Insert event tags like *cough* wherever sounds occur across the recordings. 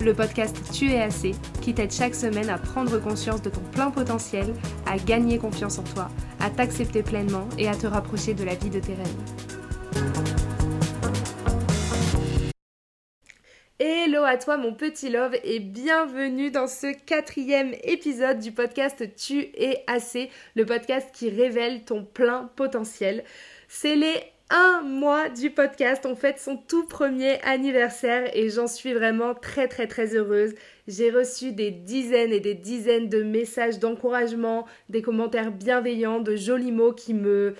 le podcast Tu es assez, qui t'aide chaque semaine à prendre conscience de ton plein potentiel, à gagner confiance en toi, à t'accepter pleinement et à te rapprocher de la vie de tes rêves. Hello à toi mon petit love et bienvenue dans ce quatrième épisode du podcast Tu es assez, le podcast qui révèle ton plein potentiel. C'est les un mois du podcast. On fête son tout premier anniversaire et j'en suis vraiment très très très heureuse. J'ai reçu des dizaines et des dizaines de messages d'encouragement, des commentaires bienveillants, de jolis mots qui me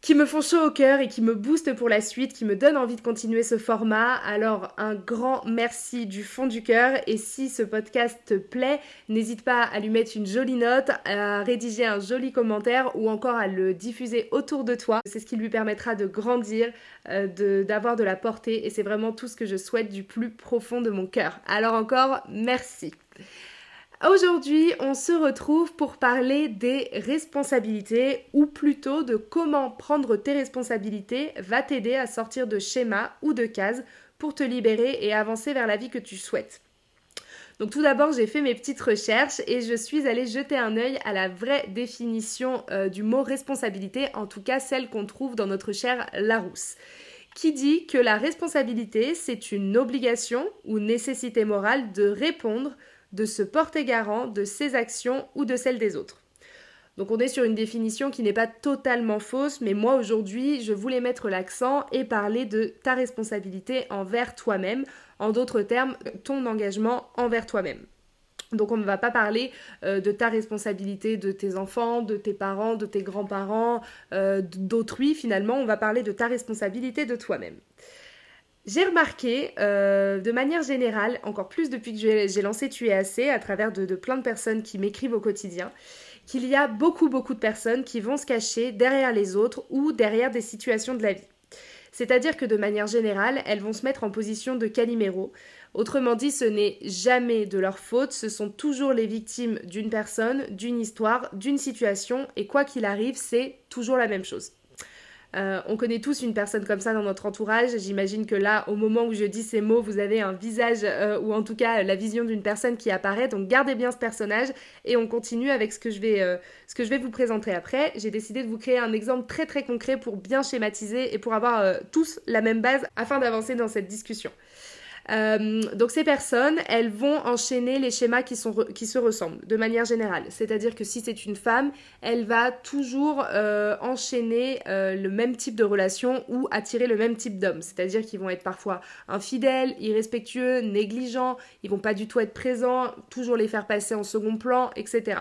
qui me font chaud au cœur et qui me boostent pour la suite, qui me donnent envie de continuer ce format. Alors un grand merci du fond du cœur et si ce podcast te plaît, n'hésite pas à lui mettre une jolie note, à rédiger un joli commentaire ou encore à le diffuser autour de toi. C'est ce qui lui permettra de grandir, euh, d'avoir de la portée et c'est vraiment tout ce que je souhaite du plus profond de mon cœur. Alors encore merci. Aujourd'hui, on se retrouve pour parler des responsabilités ou plutôt de comment prendre tes responsabilités va t'aider à sortir de schémas ou de cases pour te libérer et avancer vers la vie que tu souhaites. Donc tout d'abord, j'ai fait mes petites recherches et je suis allée jeter un œil à la vraie définition euh, du mot responsabilité, en tout cas celle qu'on trouve dans notre cher Larousse qui dit que la responsabilité, c'est une obligation ou nécessité morale de répondre de se porter garant de ses actions ou de celles des autres. Donc on est sur une définition qui n'est pas totalement fausse, mais moi aujourd'hui je voulais mettre l'accent et parler de ta responsabilité envers toi-même, en d'autres termes ton engagement envers toi-même. Donc on ne va pas parler euh, de ta responsabilité de tes enfants, de tes parents, de tes grands-parents, euh, d'autrui finalement, on va parler de ta responsabilité de toi-même. J'ai remarqué, euh, de manière générale, encore plus depuis que j'ai lancé Tu es assez, à travers de, plein de personnes qui m'écrivent au quotidien, qu'il y a beaucoup, beaucoup de personnes qui vont se cacher derrière les autres ou derrière des situations de la vie. C'est-à-dire que de manière générale, elles vont se mettre en position de caliméro. Autrement dit, ce n'est jamais de leur faute, ce sont toujours les victimes d'une personne, d'une histoire, d'une situation, et quoi qu'il arrive, c'est toujours la même chose. Euh, on connaît tous une personne comme ça dans notre entourage. J'imagine que là, au moment où je dis ces mots, vous avez un visage euh, ou en tout cas la vision d'une personne qui apparaît. Donc gardez bien ce personnage et on continue avec ce que je vais, euh, ce que je vais vous présenter après. J'ai décidé de vous créer un exemple très très concret pour bien schématiser et pour avoir tous la même base afin d'avancer dans cette discussion. Euh, donc ces personnes, elles vont enchaîner les schémas qui, sont qui se ressemblent de manière générale. C'est-à-dire que si c'est une femme, elle va toujours euh, enchaîner euh, le même type de relation ou attirer le même type d'homme. C'est-à-dire qu'ils vont être parfois infidèles, irrespectueux, négligents, ils vont pas du tout être présents, toujours les faire passer en second plan, etc.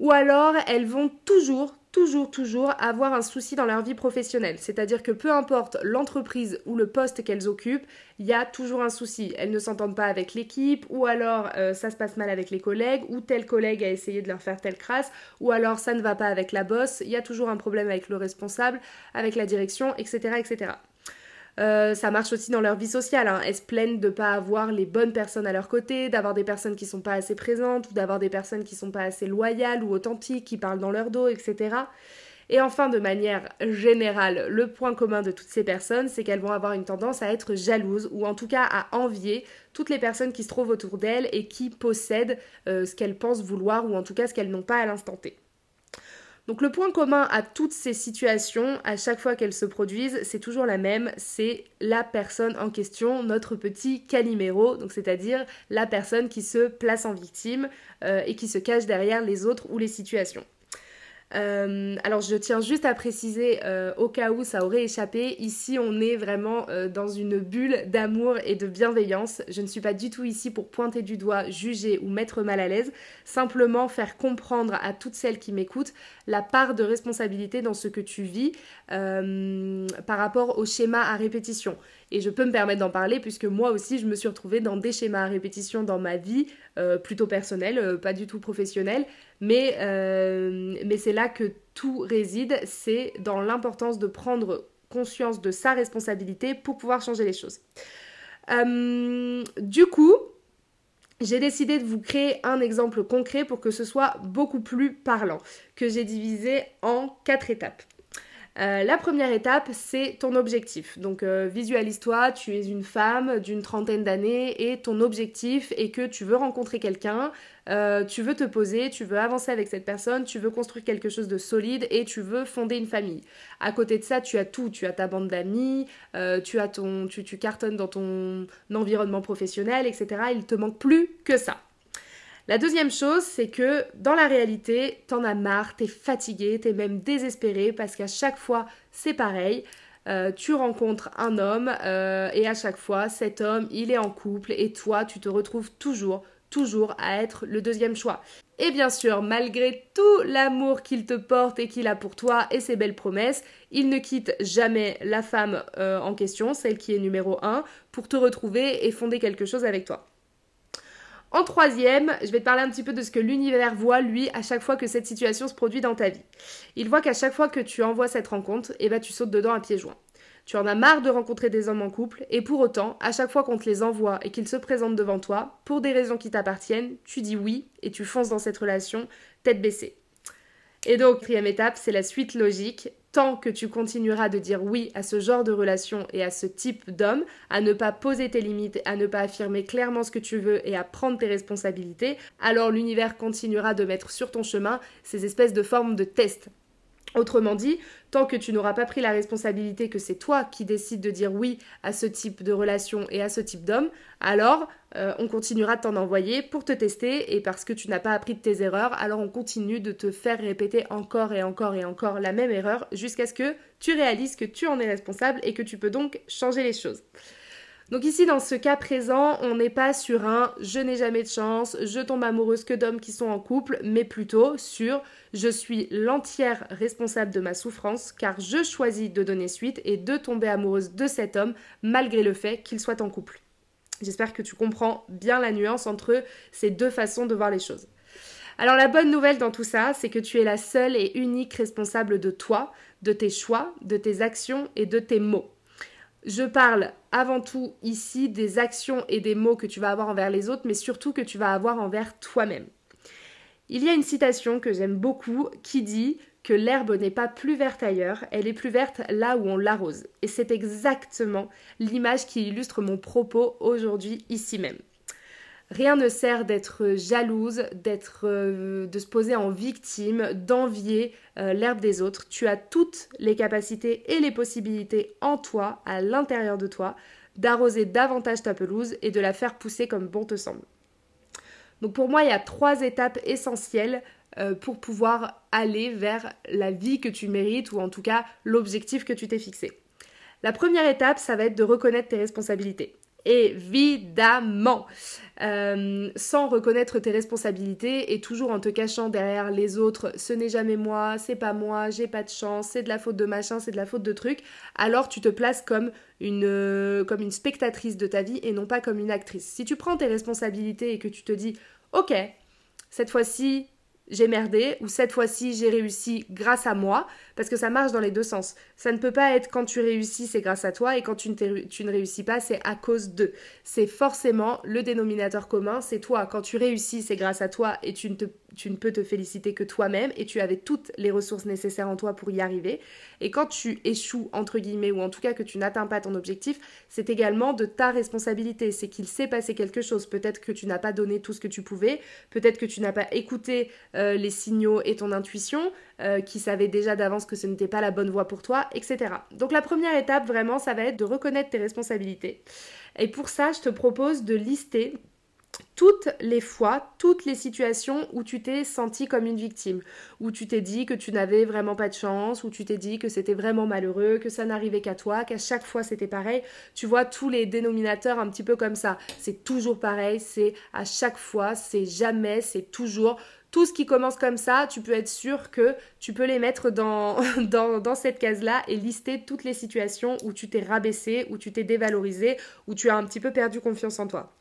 Ou alors, elles vont toujours, toujours, toujours avoir un souci dans leur vie professionnelle. C'est-à-dire que peu importe l'entreprise ou le poste qu'elles occupent, il y a toujours un souci. Elles ne s'entendent pas avec l'équipe, ou alors euh, ça se passe mal avec les collègues, ou tel collègue a essayé de leur faire telle crasse, ou alors ça ne va pas avec la bosse, il y a toujours un problème avec le responsable, avec la direction, etc. etc. Euh, ça marche aussi dans leur vie sociale. Hein. Elles se plaignent de ne pas avoir les bonnes personnes à leur côté, d'avoir des personnes qui sont pas assez présentes, ou d'avoir des personnes qui sont pas assez loyales ou authentiques, qui parlent dans leur dos, etc. Et enfin, de manière générale, le point commun de toutes ces personnes, c'est qu'elles vont avoir une tendance à être jalouses, ou en tout cas à envier toutes les personnes qui se trouvent autour d'elles et qui possèdent euh, ce qu'elles pensent vouloir, ou en tout cas ce qu'elles n'ont pas à l'instant T. Donc le point commun à toutes ces situations, à chaque fois qu'elles se produisent, c'est toujours la même, c'est la personne en question, notre petit caliméro, donc c'est-à-dire la personne qui se place en victime euh, et qui se cache derrière les autres ou les situations. Euh, alors je tiens juste à préciser euh, au cas où ça aurait échappé, ici on est vraiment euh, dans une bulle d'amour et de bienveillance. Je ne suis pas du tout ici pour pointer du doigt, juger ou mettre mal à l'aise, simplement faire comprendre à toutes celles qui m'écoutent la part de responsabilité dans ce que tu vis par rapport au schéma à répétition. Et je peux me permettre d'en parler puisque moi aussi je me suis retrouvée dans des schémas à répétition dans ma vie, plutôt personnelle, pas du tout professionnelle. Mais, euh, mais c'est là que tout réside, c'est dans l'importance de prendre conscience de sa responsabilité pour pouvoir changer les choses. Euh, du coup, j'ai décidé de vous créer un exemple concret pour que ce soit beaucoup plus parlant, que j'ai divisé en quatre étapes. Euh, la première étape, c'est ton objectif. Donc visualise-toi, tu es une femme d'une trentaine d'années et ton objectif est que tu veux rencontrer quelqu'un, euh, tu veux te poser, tu veux avancer avec cette personne, tu veux construire quelque chose de solide et tu veux fonder une famille. À côté de ça, tu as tout, tu as ta bande d'amis, euh, tu as ton, tu, tu cartonnes dans ton environnement professionnel, etc. Il te manque plus que ça. La deuxième chose, c'est que dans la réalité, t'en as marre, t'es fatigué, t'es même désespéré parce qu'à chaque fois, c'est pareil. Euh, tu rencontres un homme et à chaque fois, cet homme, il est en couple et toi, tu te retrouves toujours toujours à être le deuxième choix. Et bien sûr, malgré tout l'amour qu'il te porte et qu'il a pour toi et ses belles promesses, il ne quitte jamais la femme euh, en question, celle qui est numéro 1, pour te retrouver et fonder quelque chose avec toi. En troisième, je vais te parler un petit peu de ce que l'univers voit, lui, à chaque fois que cette situation se produit dans ta vie. Il voit qu'à chaque fois que tu envoies cette rencontre, eh ben, tu sautes dedans à pieds joints. Tu en as marre de rencontrer des hommes en couple, et pour autant, à chaque fois qu'on te les envoie et qu'ils se présentent devant toi, pour des raisons qui t'appartiennent, tu dis oui et tu fonces dans cette relation tête baissée. Et donc, quatrième étape, c'est la suite logique. Tant que tu continueras de dire oui à ce genre de relation et à ce type d'homme, à ne pas poser tes limites, à ne pas affirmer clairement ce que tu veux et à prendre tes responsabilités, alors l'univers continuera de mettre sur ton chemin ces espèces de formes de tests Autrement dit, tant que tu n'auras pas pris la responsabilité que c'est toi qui décides de dire oui à ce type de relation et à ce type d'homme, alors euh, on continuera de t'en envoyer pour te tester et parce que tu n'as pas appris de tes erreurs, alors on continue de te faire répéter encore et encore et encore la même erreur jusqu'à ce que tu réalises que tu en es responsable et que tu peux donc changer les choses. Donc ici, dans ce cas présent, on n'est pas sur un je n'ai jamais de chance, je tombe amoureuse que d'hommes qui sont en couple, mais plutôt sur je suis l'entière responsable de ma souffrance car je choisis de donner suite et de tomber amoureuse de cet homme malgré le fait qu'il soit en couple. J'espère que tu comprends bien la nuance entre ces deux façons de voir les choses. Alors la bonne nouvelle dans tout ça, c'est que tu es la seule et unique responsable de toi, de tes choix, de tes actions et de tes mots. Je parle avant tout ici des actions et des mots que tu vas avoir envers les autres, mais surtout que tu vas avoir envers toi-même. Il y a une citation que j'aime beaucoup qui dit que l'herbe n'est pas plus verte ailleurs, elle est plus verte là où on l'arrose. Et c'est exactement l'image qui illustre mon propos aujourd'hui ici même. Rien ne sert d'être jalouse, d'être, euh, de se poser en victime, d'envier euh, l'herbe des autres. Tu as toutes les capacités et les possibilités en toi, à l'intérieur de toi, d'arroser davantage ta pelouse et de la faire pousser comme bon te semble. Donc pour moi, il y a trois étapes essentielles euh, pour pouvoir aller vers la vie que tu mérites ou en tout cas l'objectif que tu t'es fixé. La première étape, ça va être de reconnaître tes responsabilités. Évidemment. Euh, sans reconnaître tes responsabilités et toujours en te cachant derrière les autres, ce n'est jamais moi, c'est pas moi, j'ai pas de chance, c'est de la faute de machin, c'est de la faute de truc, alors tu te places comme une, euh, comme une spectatrice de ta vie et non pas comme une actrice. Si tu prends tes responsabilités et que tu te dis, ok, cette fois-ci, j'ai merdé ou cette fois-ci j'ai réussi grâce à moi parce que ça marche dans les deux sens. Ça ne peut pas être quand tu réussis c'est grâce à toi et quand tu ne, réussis pas c'est à cause de. C'est forcément le dénominateur commun, c'est toi. Quand tu réussis c'est grâce à toi et tu ne, te, tu ne peux te féliciter que toi-même et tu avais toutes les ressources nécessaires en toi pour y arriver. Et quand tu échoues entre guillemets ou en tout cas que tu n'atteins pas ton objectif, c'est également de ta responsabilité. C'est qu'il s'est passé quelque chose. Peut-être que tu n'as pas donné tout ce que tu pouvais, peut-être que tu n'as pas écouté euh, les signaux et ton intuition, euh, qui savait déjà d'avance que ce n'était pas la bonne voie pour toi, etc. Donc la première étape, vraiment, ça va être de reconnaître tes responsabilités. Et pour ça, je te propose de lister toutes les fois, toutes les situations où tu t'es senti comme une victime, où tu t'es dit que tu n'avais vraiment pas de chance, où tu t'es dit que c'était vraiment malheureux, que ça n'arrivait qu'à toi, qu'à chaque fois c'était pareil. Tu vois tous les dénominateurs un petit peu comme ça. C'est toujours pareil, c'est à chaque fois, c'est jamais, c'est toujours. Tout ce qui commence comme ça, tu peux être sûr que tu peux les mettre dans, *laughs* dans, cette case-là et lister toutes les situations où tu t'es rabaissé, où tu t'es dévalorisé, où tu as un petit peu perdu confiance en toi.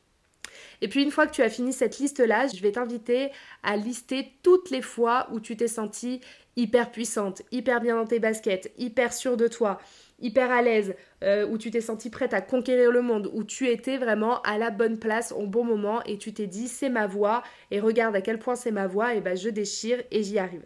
Et puis une fois que tu as fini cette liste-là, je vais t'inviter à lister toutes les fois où tu t'es sentie hyper puissante, hyper bien dans tes baskets, hyper sûre de toi, hyper à l'aise, euh, où tu t'es sentie prête à conquérir le monde, où tu étais vraiment à la bonne place au bon moment et tu t'es dit c'est ma voix et regarde à quel point c'est ma voix et ben je déchire et j'y arrive.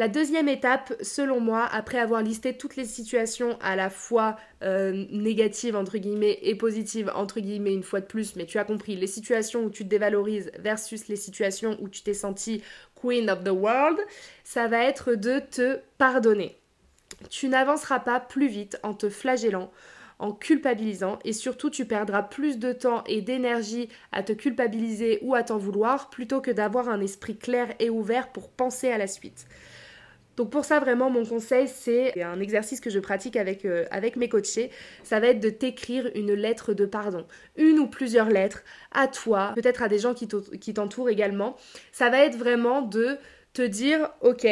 La deuxième étape, selon moi, après avoir listé toutes les situations à la fois euh, négatives entre guillemets et positives entre guillemets une fois de plus, mais tu as compris, les situations où tu te dévalorises versus les situations où tu t'es senti queen of the world, ça va être de te pardonner. Tu n'avanceras pas plus vite en te flagellant, en culpabilisant et surtout tu perdras plus de temps et d'énergie à te culpabiliser ou à t'en vouloir plutôt que d'avoir un esprit clair et ouvert pour penser à la suite. Donc pour ça, vraiment, mon conseil, c'est un exercice que je pratique avec, euh, avec mes coachés. Ça va être de t'écrire une lettre de pardon. Une ou plusieurs lettres à toi, peut-être à des gens qui t'entourent également. Ça va être vraiment de te dire, ok,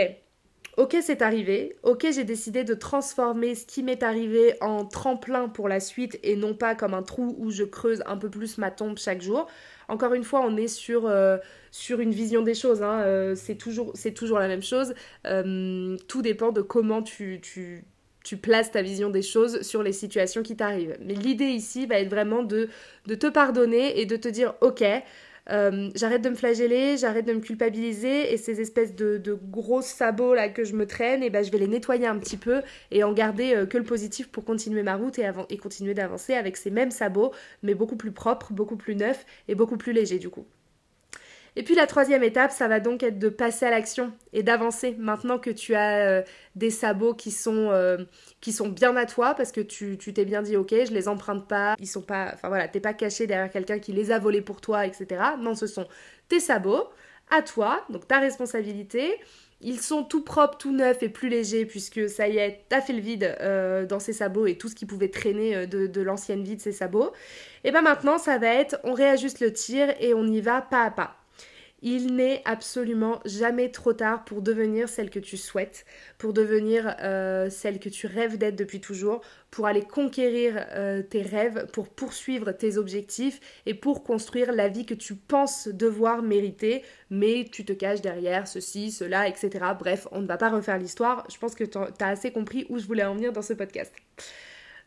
ok c'est arrivé, ok j'ai décidé de transformer ce qui m'est arrivé en tremplin pour la suite et non pas comme un trou où je creuse un peu plus ma tombe chaque jour. Encore une fois, on est sur, euh, sur une vision des choses. Hein. Euh, c'est toujours, la même chose. Euh, tout dépend de comment tu, tu, tu, places ta vision des choses sur les situations qui t'arrivent. Mais l'idée ici va être vraiment de, de te pardonner et de te dire, ok, euh, j'arrête de me flageller, j'arrête de me culpabiliser et ces espèces de, gros sabots là que je me traîne, et ben je vais les nettoyer un petit peu et en garder euh, que le positif pour continuer ma route et, et continuer d'avancer avec ces mêmes sabots, mais beaucoup plus propres, beaucoup plus neufs et beaucoup plus légers du coup. Et puis la troisième étape, ça va donc être de passer à l'action et d'avancer. Maintenant que tu as euh, des sabots qui sont, euh, qui sont bien à toi, parce que tu t'es bien dit, ok, je les emprunte pas, ils sont pas, enfin voilà, t'es pas caché derrière quelqu'un qui les a volés pour toi, etc. Non, ce sont tes sabots à toi, donc ta responsabilité. Ils sont tout propres, tout neufs et plus légers puisque ça y est, t'as fait le vide euh, dans ces sabots et tout ce qui pouvait traîner de, de l'ancienne vie de ces sabots. Et ben maintenant, ça va être, on réajuste le tir et on y va pas à pas. Il n'est absolument jamais trop tard pour devenir celle que tu souhaites, pour devenir euh, celle que tu rêves d'être depuis toujours, pour aller conquérir euh, tes rêves, pour poursuivre tes objectifs et pour construire la vie que tu penses devoir mériter, mais tu te caches derrière ceci, cela, etc. Bref, on ne va pas refaire l'histoire. Je pense que tu as assez compris où je voulais en venir dans ce podcast.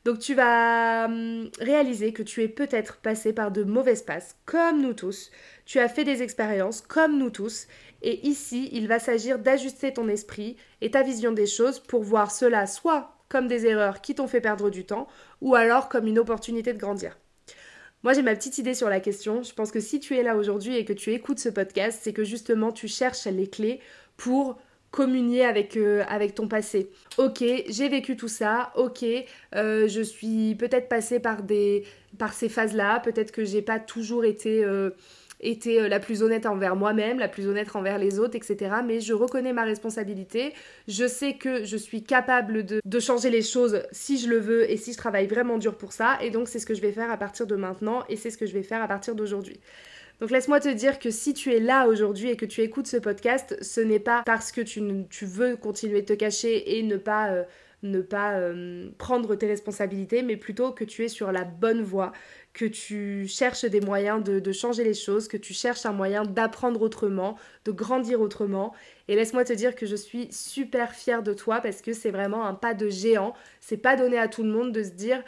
Donc tu vas hum, réaliser que tu es peut-être passé par de mauvaises passes, comme nous tous. Tu as fait des expériences, comme nous tous. Et ici, il va s'agir d'ajuster ton esprit et ta vision des choses pour voir cela soit comme des erreurs qui t'ont fait perdre du temps, ou alors comme une opportunité de grandir. Moi, j'ai ma petite idée sur la question. Je pense que si tu es là aujourd'hui et que tu écoutes ce podcast, c'est que justement, tu cherches les clés pour communier avec, euh, avec ton passé. Ok, j'ai vécu tout ça, ok, euh, je suis peut-être passée par, ces phases-là, peut-être que j'ai pas toujours été, euh, la plus honnête envers moi-même, la plus honnête envers les autres, etc. Mais je reconnais ma responsabilité, je sais que je suis capable de, de changer les choses si je le veux et si je travaille vraiment dur pour ça, et donc c'est ce que je vais faire à partir de maintenant et c'est ce que je vais faire à partir d'aujourd'hui. Donc laisse-moi te dire que si tu es là aujourd'hui et que tu écoutes ce podcast, ce n'est pas parce que tu, veux continuer de te cacher et ne pas, euh, ne pas euh, prendre tes responsabilités, mais plutôt que tu es sur la bonne voie, que tu cherches des moyens de, de changer les choses, que tu cherches un moyen d'apprendre autrement, de grandir autrement. Et laisse-moi te dire que je suis super fière de toi parce que c'est vraiment un pas de géant. C'est pas donné à tout le monde de se dire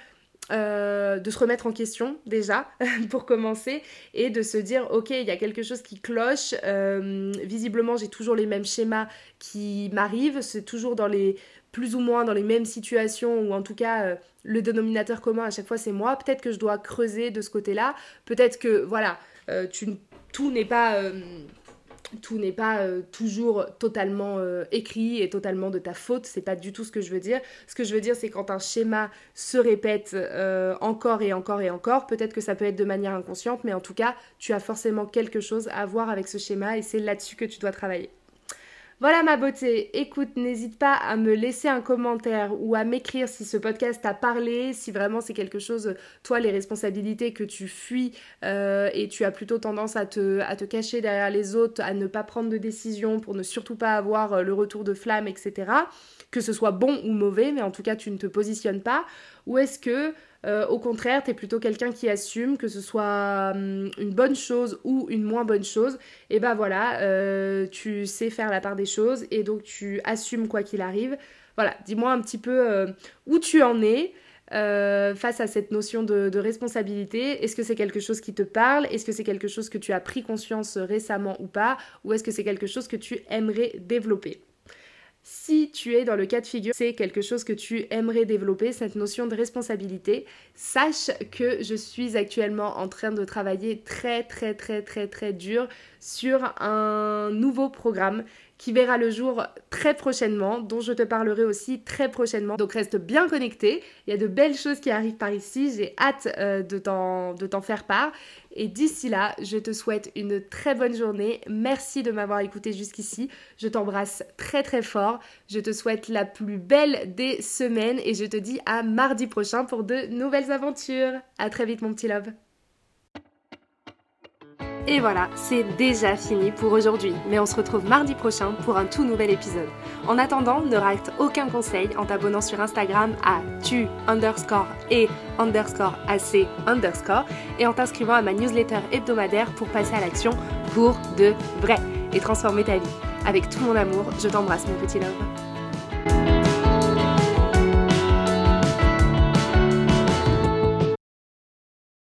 euh, de se remettre en question déjà *laughs* pour commencer et de se dire ok il y a quelque chose qui cloche euh, visiblement j'ai toujours les mêmes schémas qui m'arrivent c'est toujours dans les plus ou moins dans les mêmes situations ou en tout cas euh, le dénominateur commun à chaque fois c'est moi. Peut-être que je dois creuser de ce côté là peut-être que voilà tout n'est pas tout n'est pas euh, toujours totalement euh, écrit et totalement de ta faute, c'est pas du tout ce que je veux dire. Ce que je veux dire, c'est quand un schéma se répète euh, encore et encore et encore, peut-être que ça peut être de manière inconsciente, mais en tout cas, tu as forcément quelque chose à voir avec ce schéma et c'est là-dessus que tu dois travailler. Voilà ma beauté, écoute, n'hésite pas à me laisser un commentaire ou à m'écrire si ce podcast t'a parlé, si vraiment c'est quelque chose, toi, les responsabilités que tu fuis euh, et tu as plutôt tendance à te, à te cacher derrière les autres, à ne pas prendre de décision pour ne surtout pas avoir euh, le retour de flamme, etc. Que ce soit bon ou mauvais, mais en tout cas tu ne te positionnes pas. Ou est-ce que euh, au contraire, tu es plutôt quelqu'un qui assume, que ce soit hum, une bonne chose ou une moins bonne chose. Et ben voilà, euh, tu sais faire la part des choses et donc tu assumes quoi qu'il arrive. Voilà, dis-moi un petit peu euh, où tu en es. face à cette notion de, de responsabilité Est-ce que c'est quelque chose qui te parle? Est-ce que c'est quelque chose que tu as pris conscience récemment ou pas? Ou est-ce que c'est quelque chose que tu aimerais développer? Si tu es dans le cas de figure, c'est quelque chose que tu aimerais développer, cette notion de responsabilité, sache que je suis actuellement en train de travailler très très très très très dur sur un nouveau programme qui verra le jour très prochainement, dont je te parlerai aussi très prochainement. Donc reste bien connecté, il y a de belles choses qui arrivent par ici, j'ai hâte euh, de t'en faire part. Et d'ici là, je te souhaite une très bonne journée. Merci de m'avoir écouté jusqu'ici. Je t'embrasse très très fort. Je te souhaite la plus belle des semaines et je te dis à mardi prochain pour de nouvelles aventures. À très vite mon petit love. Et voilà, c'est déjà fini pour aujourd'hui, mais on se retrouve mardi prochain pour un tout nouvel épisode. En attendant, ne rate aucun conseil en t'abonnant sur Instagram à tu underscore et underscore ac underscore et en t'inscrivant à ma newsletter hebdomadaire pour passer à l'action pour de vrai et transformer ta vie. Avec tout mon amour, je t'embrasse mon petit love.